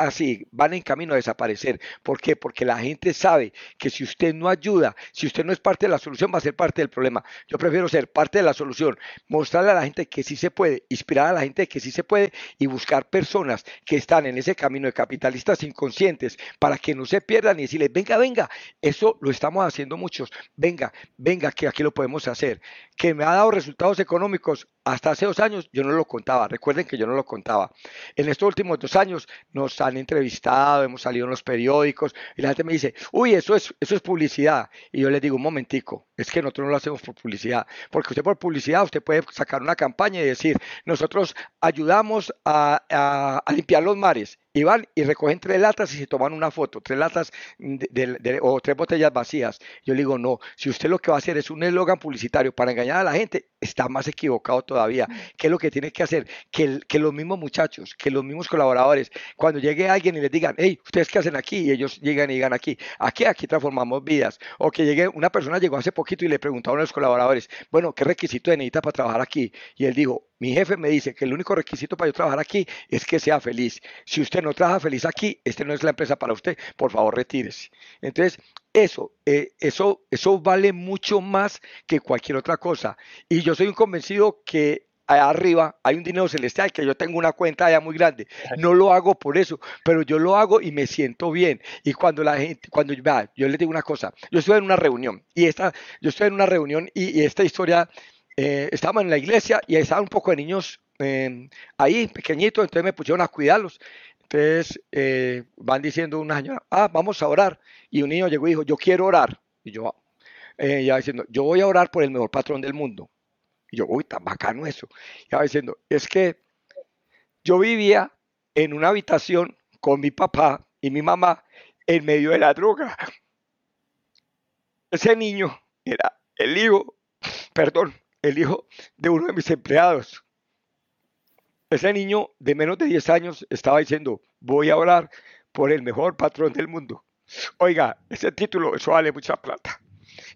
así, van en camino a desaparecer. ¿Por qué? Porque la gente sabe que si usted no ayuda, si usted no es parte de la solución, va a ser parte del problema. Yo prefiero ser parte de la solución, mostrarle a la gente que sí se puede, inspirar a la gente que sí se puede y buscar personas que están en ese camino de capitalistas inconscientes para que no se pierdan y decirles, venga, venga, eso lo estamos haciendo muchos, venga, venga, que aquí lo podemos hacer. Que me ha dado resultados económicos hasta hace dos años, yo no lo contaba, recuerden que yo no lo contaba. En estos últimos dos años nos han entrevistado, hemos salido en los periódicos y la gente me dice, uy, eso es, eso es publicidad. Y yo les digo, un momentico, es que nosotros no lo hacemos por publicidad, porque usted por publicidad, usted puede sacar una campaña y decir, nosotros ayudamos a, a limpiar los mares y van y recogen tres latas y se toman una foto, tres latas o tres botellas vacías. Yo le digo, no, si usted lo que va a hacer es un eslogan publicitario para engañar a la gente, está más equivocado todavía. ¿Qué es lo que tiene que hacer? Que, que los mismos muchachos, que los mismos colaboradores, cuando llegue alguien y les digan, hey, ¿ustedes qué hacen aquí? Y ellos llegan y digan aquí, aquí, aquí transformamos vidas. O que llegue, una persona llegó hace poquito y le preguntaron a los colaboradores, bueno, ¿qué requisito necesita para trabajar aquí? Y él dijo, mi jefe me dice que el único requisito para yo trabajar aquí es que sea feliz. Si usted no trabaja feliz aquí, este no es la empresa para usted. Por favor, retírese. Entonces, eso, eh, eso, eso vale mucho más que cualquier otra cosa. Y yo soy un convencido que allá arriba hay un dinero celestial, que yo tengo una cuenta allá muy grande. No lo hago por eso, pero yo lo hago y me siento bien. Y cuando la gente, cuando yo les digo una cosa, yo estoy en una reunión y esta, yo estoy en una reunión y esta historia eh, en la iglesia y estaban un poco de niños em, ahí, pequeñitos, entonces me pusieron a cuidarlos. Entonces eh, van diciendo una señora, ah, vamos a orar. Y un niño llegó y dijo, yo quiero orar. Y yo, eh, ya diciendo, yo voy a orar por el mejor patrón del mundo. Y yo, uy, tan bacano eso. Y va diciendo, es que yo vivía en una habitación con mi papá y mi mamá en medio de la droga. Ese niño era el hijo, perdón, el hijo de uno de mis empleados. Ese niño de menos de 10 años estaba diciendo, voy a orar por el mejor patrón del mundo. Oiga, ese título, eso vale mucha plata.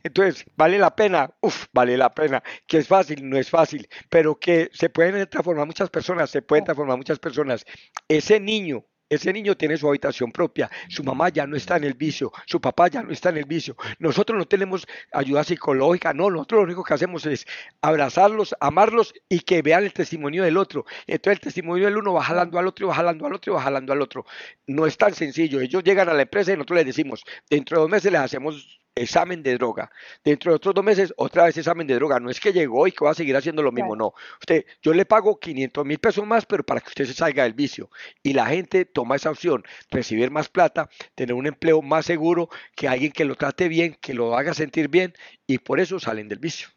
Entonces, ¿vale la pena? Uf, vale la pena. Que es fácil, no es fácil, pero que se pueden transformar muchas personas, se pueden transformar muchas personas. Ese niño ese niño tiene su habitación propia, su mamá ya no está en el vicio, su papá ya no está en el vicio. Nosotros no tenemos ayuda psicológica, no, nosotros lo único que hacemos es abrazarlos, amarlos y que vean el testimonio del otro. Entonces el testimonio del uno va jalando al otro, va jalando al otro, va jalando al otro. No es tan sencillo. Ellos llegan a la empresa y nosotros les decimos, dentro de dos meses les hacemos examen de droga. Dentro de otros dos meses, otra vez examen de droga. No es que llegó y que va a seguir haciendo lo mismo, no. Usted, yo le pago 500 mil pesos más, pero para que usted se salga del vicio. Y la gente toma esa opción, recibir más plata, tener un empleo más seguro, que alguien que lo trate bien, que lo haga sentir bien, y por eso salen del vicio.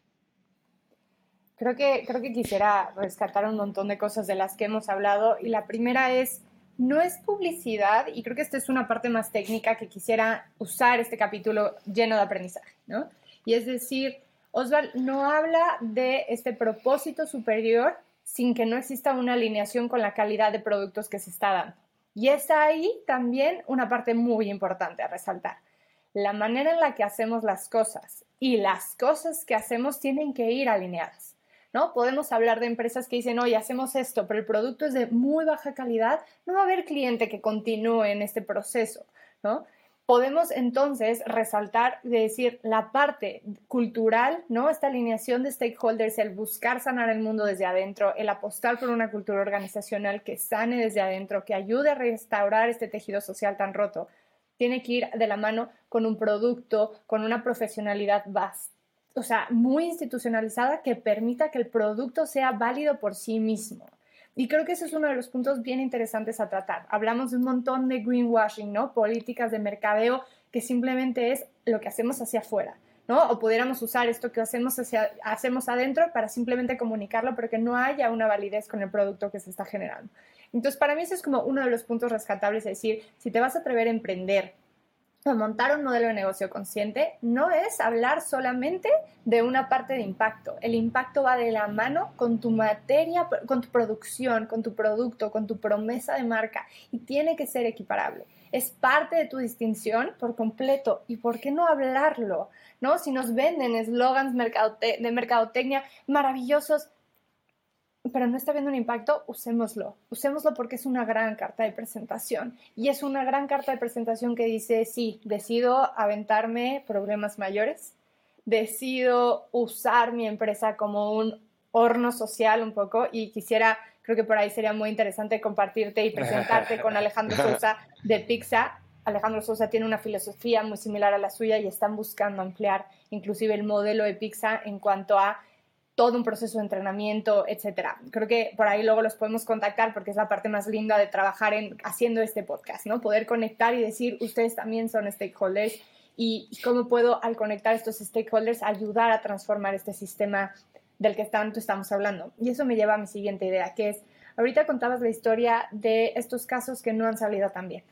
Creo que, creo que quisiera rescatar un montón de cosas de las que hemos hablado, y la primera es no es publicidad, y creo que esta es una parte más técnica que quisiera usar este capítulo lleno de aprendizaje, ¿no? Y es decir, Oswald no habla de este propósito superior sin que no exista una alineación con la calidad de productos que se está dando. Y está ahí también una parte muy importante a resaltar. La manera en la que hacemos las cosas y las cosas que hacemos tienen que ir alineadas. ¿No? Podemos hablar de empresas que dicen, oye, hacemos esto, pero el producto es de muy baja calidad, no va a haber cliente que continúe en este proceso, ¿no? Podemos entonces resaltar de decir la parte cultural, ¿no? Esta alineación de stakeholders, el buscar sanar el mundo desde adentro, el apostar por una cultura organizacional que sane desde adentro, que ayude a restaurar este tejido social tan roto, tiene que ir de la mano con un producto, con una profesionalidad vasta o sea, muy institucionalizada que permita que el producto sea válido por sí mismo. Y creo que ese es uno de los puntos bien interesantes a tratar. Hablamos de un montón de greenwashing, ¿no? Políticas de mercadeo que simplemente es lo que hacemos hacia afuera, ¿no? O pudiéramos usar esto que hacemos, hacia, hacemos adentro para simplemente comunicarlo, pero que no haya una validez con el producto que se está generando. Entonces, para mí ese es como uno de los puntos rescatables, es decir, si te vas a atrever a emprender montar un modelo de negocio consciente no es hablar solamente de una parte de impacto. El impacto va de la mano con tu materia, con tu producción, con tu producto, con tu promesa de marca y tiene que ser equiparable. Es parte de tu distinción por completo. ¿Y por qué no hablarlo? ¿No? Si nos venden eslogans de mercadotecnia maravillosos, pero no está viendo un impacto, usémoslo. Usémoslo porque es una gran carta de presentación. Y es una gran carta de presentación que dice, sí, decido aventarme problemas mayores, decido usar mi empresa como un horno social un poco y quisiera, creo que por ahí sería muy interesante compartirte y presentarte con Alejandro (laughs) Sosa de Pizza. Alejandro Sosa tiene una filosofía muy similar a la suya y están buscando ampliar inclusive el modelo de Pizza en cuanto a todo un proceso de entrenamiento, etcétera. Creo que por ahí luego los podemos contactar porque es la parte más linda de trabajar en haciendo este podcast, ¿no? Poder conectar y decir, ustedes también son stakeholders y cómo puedo al conectar estos stakeholders ayudar a transformar este sistema del que tanto estamos hablando. Y eso me lleva a mi siguiente idea, que es, ahorita contabas la historia de estos casos que no han salido tan bien.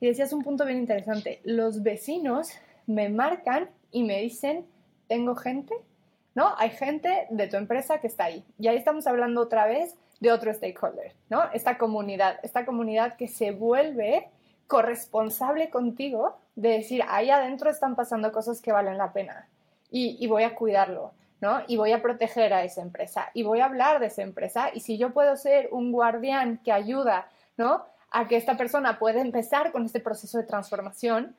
Y decías un punto bien interesante, los vecinos me marcan y me dicen, tengo gente ¿no? Hay gente de tu empresa que está ahí. Y ahí estamos hablando otra vez de otro stakeholder, ¿no? Esta comunidad, esta comunidad que se vuelve corresponsable contigo de decir, ahí adentro están pasando cosas que valen la pena y, voy a cuidarlo, ¿no? Y voy a proteger a esa empresa y voy a hablar de esa empresa y si yo puedo ser un guardián que ayuda, ¿no? A que esta persona pueda empezar con este proceso de transformación,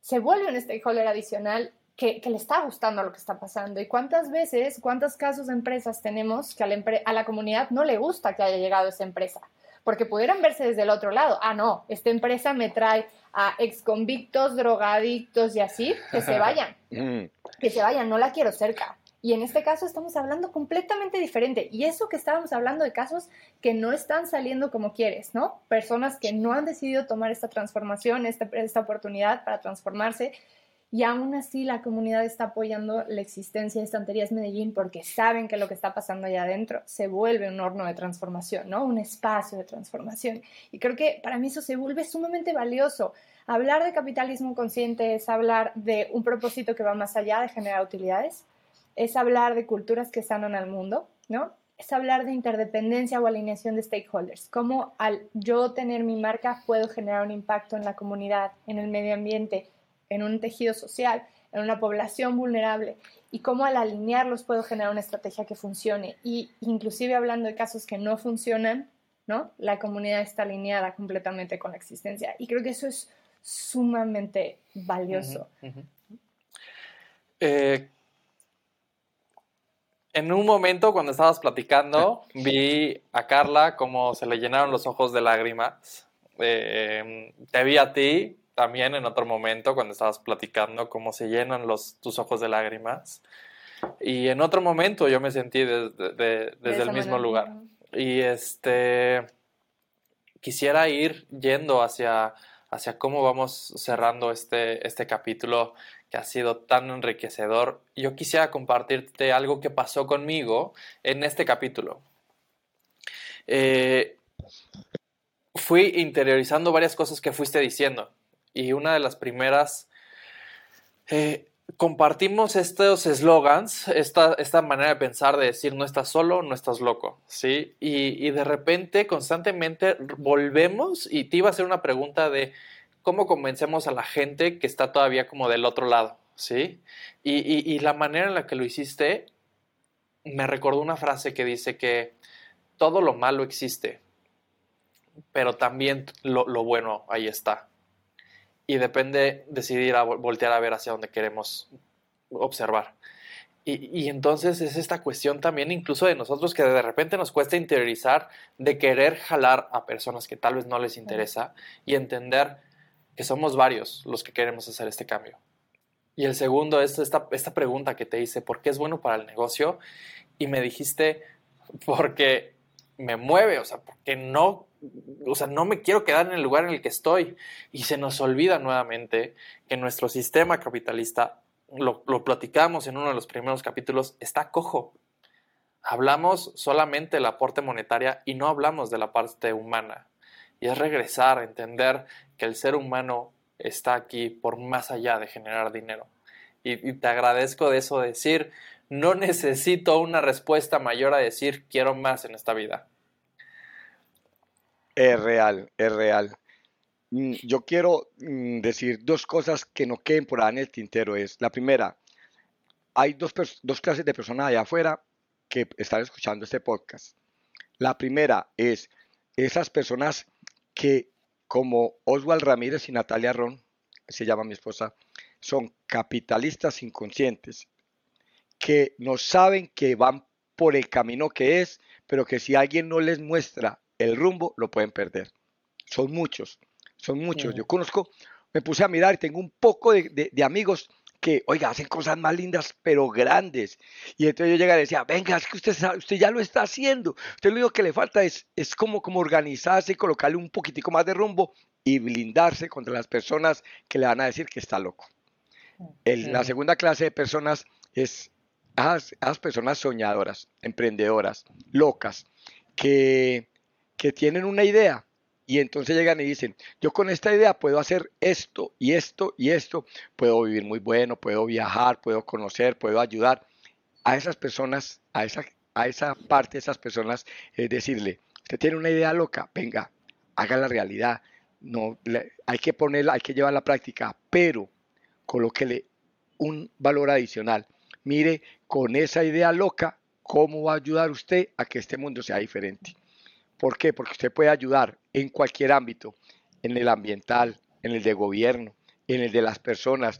se vuelve un stakeholder adicional que, le está gustando lo que está pasando. ¿Y cuántas veces, cuántos casos de empresas tenemos que a la, a la comunidad no le gusta que haya llegado esa empresa? Porque pudieran verse desde el otro lado. Ah, no, esta empresa me trae a exconvictos, drogadictos y así, que se vayan. (laughs) Mm. que se vayan, no la quiero cerca. Y en este caso estamos hablando completamente diferente. Y eso que estábamos hablando de casos que no están saliendo como quieres, ¿no? Personas que no han decidido tomar esta transformación, esta, esta oportunidad para transformarse, y aún así la comunidad está apoyando la existencia de Estanterías Medellín porque saben que lo que está pasando allá adentro se vuelve un horno de transformación, ¿no? Un espacio de transformación. Y creo que para mí eso se vuelve sumamente valioso. Hablar de capitalismo consciente es hablar de un propósito que va más allá de generar utilidades, es hablar de culturas que sanan al mundo, ¿no? Es hablar de interdependencia o alineación de stakeholders, cómo al yo tener mi marca puedo generar un impacto en la comunidad, en el medio ambiente, en un tejido social, en una población vulnerable y cómo al alinearlos puedo generar una estrategia que funcione. Y inclusive hablando de casos que no funcionan, ¿no? La comunidad está alineada completamente con la existencia. Y creo que eso es sumamente valioso. Eh, en un momento cuando estabas platicando, vi a Carla como se le llenaron los ojos de lágrimas. Eh, te vi a ti también en otro momento cuando estabas platicando cómo se llenan los, tus ojos de lágrimas. Y en otro momento yo me sentí desde el mismo lugar. Y este quisiera ir yendo hacia, hacia cómo vamos cerrando este, este capítulo que ha sido tan enriquecedor. Yo quisiera compartirte algo que pasó conmigo en este capítulo. Eh, fui interiorizando varias cosas que fuiste diciendo y una de las primeras, eh, compartimos estos eslogans, esta, esta, manera de pensar, de decir no estás solo, no estás loco, ¿sí? Y, de repente, constantemente volvemos y te iba a hacer una pregunta de cómo convencemos a la gente que está todavía como del otro lado, ¿sí? Y, y la manera en la que lo hiciste me recordó una frase que dice que todo lo malo existe, pero también lo, lo bueno ahí está y depende decidir a voltear a ver hacia donde queremos observar. Y, entonces es esta cuestión también incluso de nosotros que de repente nos cuesta interiorizar de querer jalar a personas que tal vez no les interesa y entender que somos varios los que queremos hacer este cambio. Y el segundo es esta, esta pregunta que te hice, ¿por qué es bueno para el negocio? Y me dijiste, porque me mueve, o sea, porque no, o sea, no me quiero quedar en el lugar en el que estoy. Y se nos olvida nuevamente que nuestro sistema capitalista, lo, platicamos en uno de los primeros capítulos, está cojo. Hablamos solamente del aporte monetaria y no hablamos de la parte humana. Y es regresar a entender que el ser humano está aquí por más allá de generar dinero. Y te agradezco de eso, decir, no necesito una respuesta mayor a decir quiero más en esta vida. Es real, es real. Mm, Yo quiero mm, decir dos cosas que no queden por ahí en el tintero. Es la primera, hay dos, dos clases de personas allá afuera que están escuchando este podcast. La primera es esas personas que, como Oswald Ramírez y Natalia Ron, se llama mi esposa, son capitalistas inconscientes, que no saben que van por el camino que es, pero que si alguien no les muestra el rumbo, lo pueden perder. Son muchos, son muchos. Yo conozco, me puse a mirar y tengo un poco de, de- de amigos que, oiga, hacen cosas más lindas, pero grandes. Y entonces yo llegaba y decía, venga, es que usted, sabe- usted ya lo está haciendo. Usted lo único que le falta es, es como, como organizarse y colocarle un poquitico más de rumbo y blindarse contra las personas que le van a decir que está loco. El- la segunda clase de personas es esas, esas personas soñadoras, emprendedoras, locas, que, que tienen una idea y entonces llegan y dicen, yo con esta idea puedo hacer esto y esto y esto, puedo vivir muy bueno, puedo viajar, puedo conocer, puedo ayudar. A esas personas, a esa, a esa parte de esas personas, es decirle, usted tiene una idea loca, venga, haga la realidad. No, hay que ponerla, hay que llevarla a la práctica, pero colóquele un valor adicional. Mire con esa idea loca cómo va a ayudar usted a que este mundo sea diferente. ¿Por qué? Porque usted puede ayudar en cualquier ámbito, en el ambiental, en el de gobierno, en el de las personas,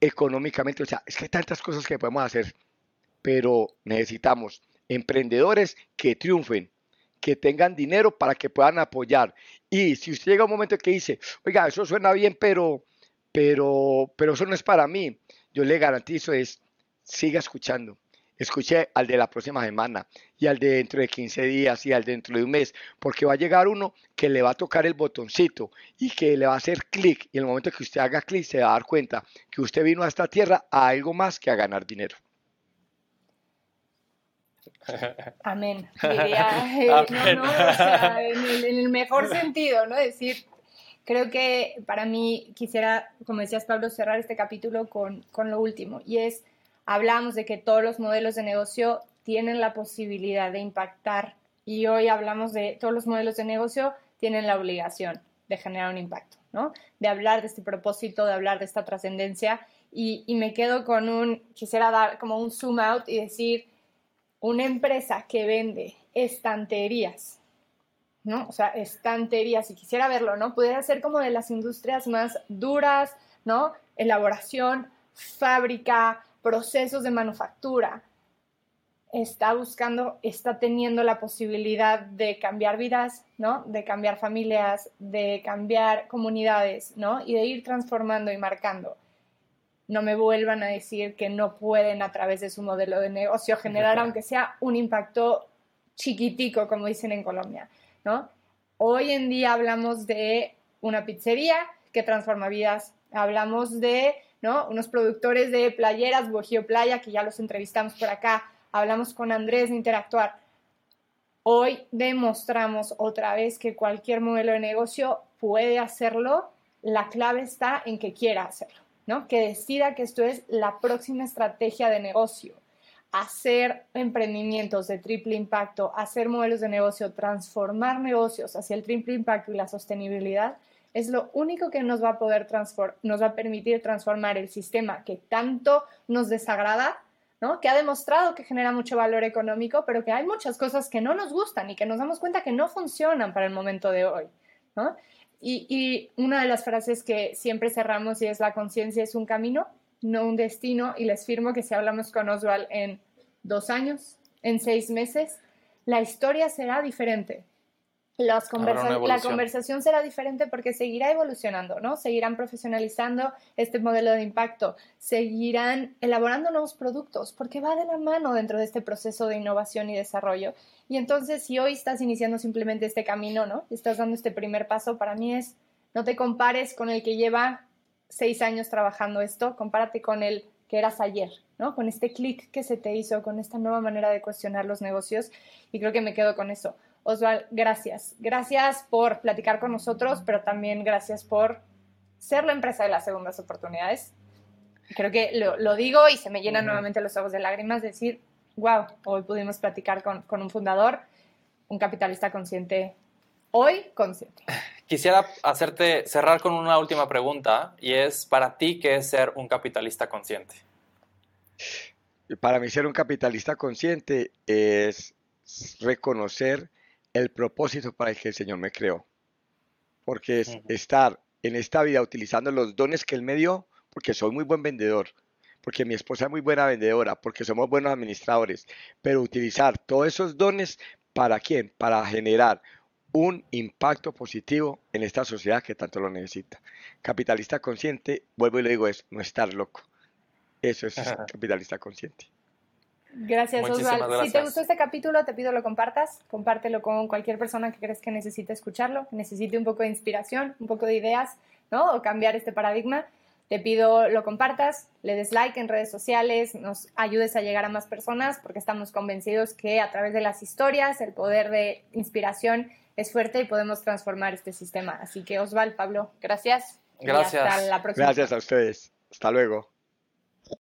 económicamente. O sea, es que hay tantas cosas que podemos hacer, pero necesitamos emprendedores que triunfen, que tengan dinero para que puedan apoyar. Y si usted llega un momento que dice, oiga, eso suena bien, pero, pero, pero eso no es para mí, yo le garantizo es, siga escuchando. Escuche al de la próxima semana y al de dentro de 15 días y al de dentro de un mes, porque va a llegar uno que le va a tocar el botoncito y que le va a hacer clic y en el momento que usted haga clic se va a dar cuenta que usted vino a esta tierra a algo más que a ganar dinero. (laughs) Amén. Diría, eh, Amén. No, no, o sea, en el, en el mejor sentido, ¿no? Decir, creo que para mí quisiera, como decías Pablo, cerrar este capítulo con, con lo último, y es, hablamos de que todos los modelos de negocio tienen la posibilidad de impactar, y hoy hablamos de todos los modelos de negocio tienen la obligación de generar un impacto, ¿no? De hablar de este propósito, de hablar de esta trascendencia, y, y me quedo con un, quisiera dar como un zoom out y decir, una empresa que vende estanterías, ¿no? O sea, estanterías, si quisiera verlo, ¿no? Pudiera ser como de las industrias más duras, ¿no? Elaboración, fábrica, procesos de manufactura. Está buscando, está teniendo la posibilidad de cambiar vidas, ¿no? De cambiar familias, de cambiar comunidades, ¿no? Y de ir transformando y marcando no me vuelvan a decir que no pueden a través de su modelo de negocio generar, aunque sea un impacto chiquitico, como dicen en Colombia, ¿no? Hoy en día hablamos de una pizzería que transforma vidas, hablamos de, ¿no? Unos productores de playeras, Bogio Playa, que ya los entrevistamos por acá, hablamos con Andrés de Interactuar. Hoy demostramos otra vez que cualquier modelo de negocio puede hacerlo, la clave está en que quiera hacerlo. ¿no? Que decida que esto es la próxima estrategia de negocio. Hacer emprendimientos de triple impacto, hacer modelos de negocio, transformar negocios hacia el triple impacto y la sostenibilidad es lo único que nos va a poder nos va a permitir transformar el sistema que tanto nos desagrada, ¿no? Que ha demostrado que genera mucho valor económico, pero que hay muchas cosas que no nos gustan y que nos damos cuenta que no funcionan para el momento de hoy, ¿no? Y, y, una de las frases que siempre cerramos y es la conciencia es un camino, no un destino. Y les firmo que si hablamos con Oswald en dos años, en seis meses, la historia será diferente. Las conversa- la conversación será diferente porque seguirá evolucionando, ¿no? Seguirán profesionalizando este modelo de impacto, seguirán elaborando nuevos productos, porque va de la mano dentro de este proceso de innovación y desarrollo. Y entonces, si hoy estás iniciando simplemente este camino, ¿no? Estás dando este primer paso, para mí es, no te compares con el que lleva seis años trabajando esto, compárate con el que eras ayer, ¿no? Con este clic que se te hizo, con esta nueva manera de cuestionar los negocios. Y creo que me quedo con eso. Osval, gracias. Gracias por platicar con nosotros, pero también gracias por ser la empresa de las segundas oportunidades. Creo que lo, lo digo y se me llenan Ujú. nuevamente los ojos de lágrimas de decir, wow, hoy pudimos platicar con, con un fundador, un capitalista consciente, hoy consciente. Quisiera hacerte cerrar con una última pregunta y es para ti qué es ser un capitalista consciente. Para mí ser un capitalista consciente es reconocer el propósito para el que el Señor me creó. Porque es estar en esta vida utilizando los dones que Él me dio, porque soy muy buen vendedor, porque mi esposa es muy buena vendedora, porque somos buenos administradores, pero utilizar todos esos dones para quién? Para generar un impacto positivo en esta sociedad que tanto lo necesita. Capitalista consciente, vuelvo y le digo, es no estar loco. Eso es capitalista consciente. Gracias, Muchísimas Osval. Si te gracias. gustó este capítulo, te pido lo compartas. Compártelo con cualquier persona que crees que necesite escucharlo, que necesite un poco de inspiración, un poco de ideas, ¿no? O cambiar este paradigma. Te pido lo compartas, le des like en redes sociales, nos ayudes a llegar a más personas, porque estamos convencidos que a través de las historias el poder de inspiración es fuerte y podemos transformar este sistema. Así que, Osval, Pablo, gracias. Y Gracias. hasta la próxima. Gracias a ustedes. Hasta luego.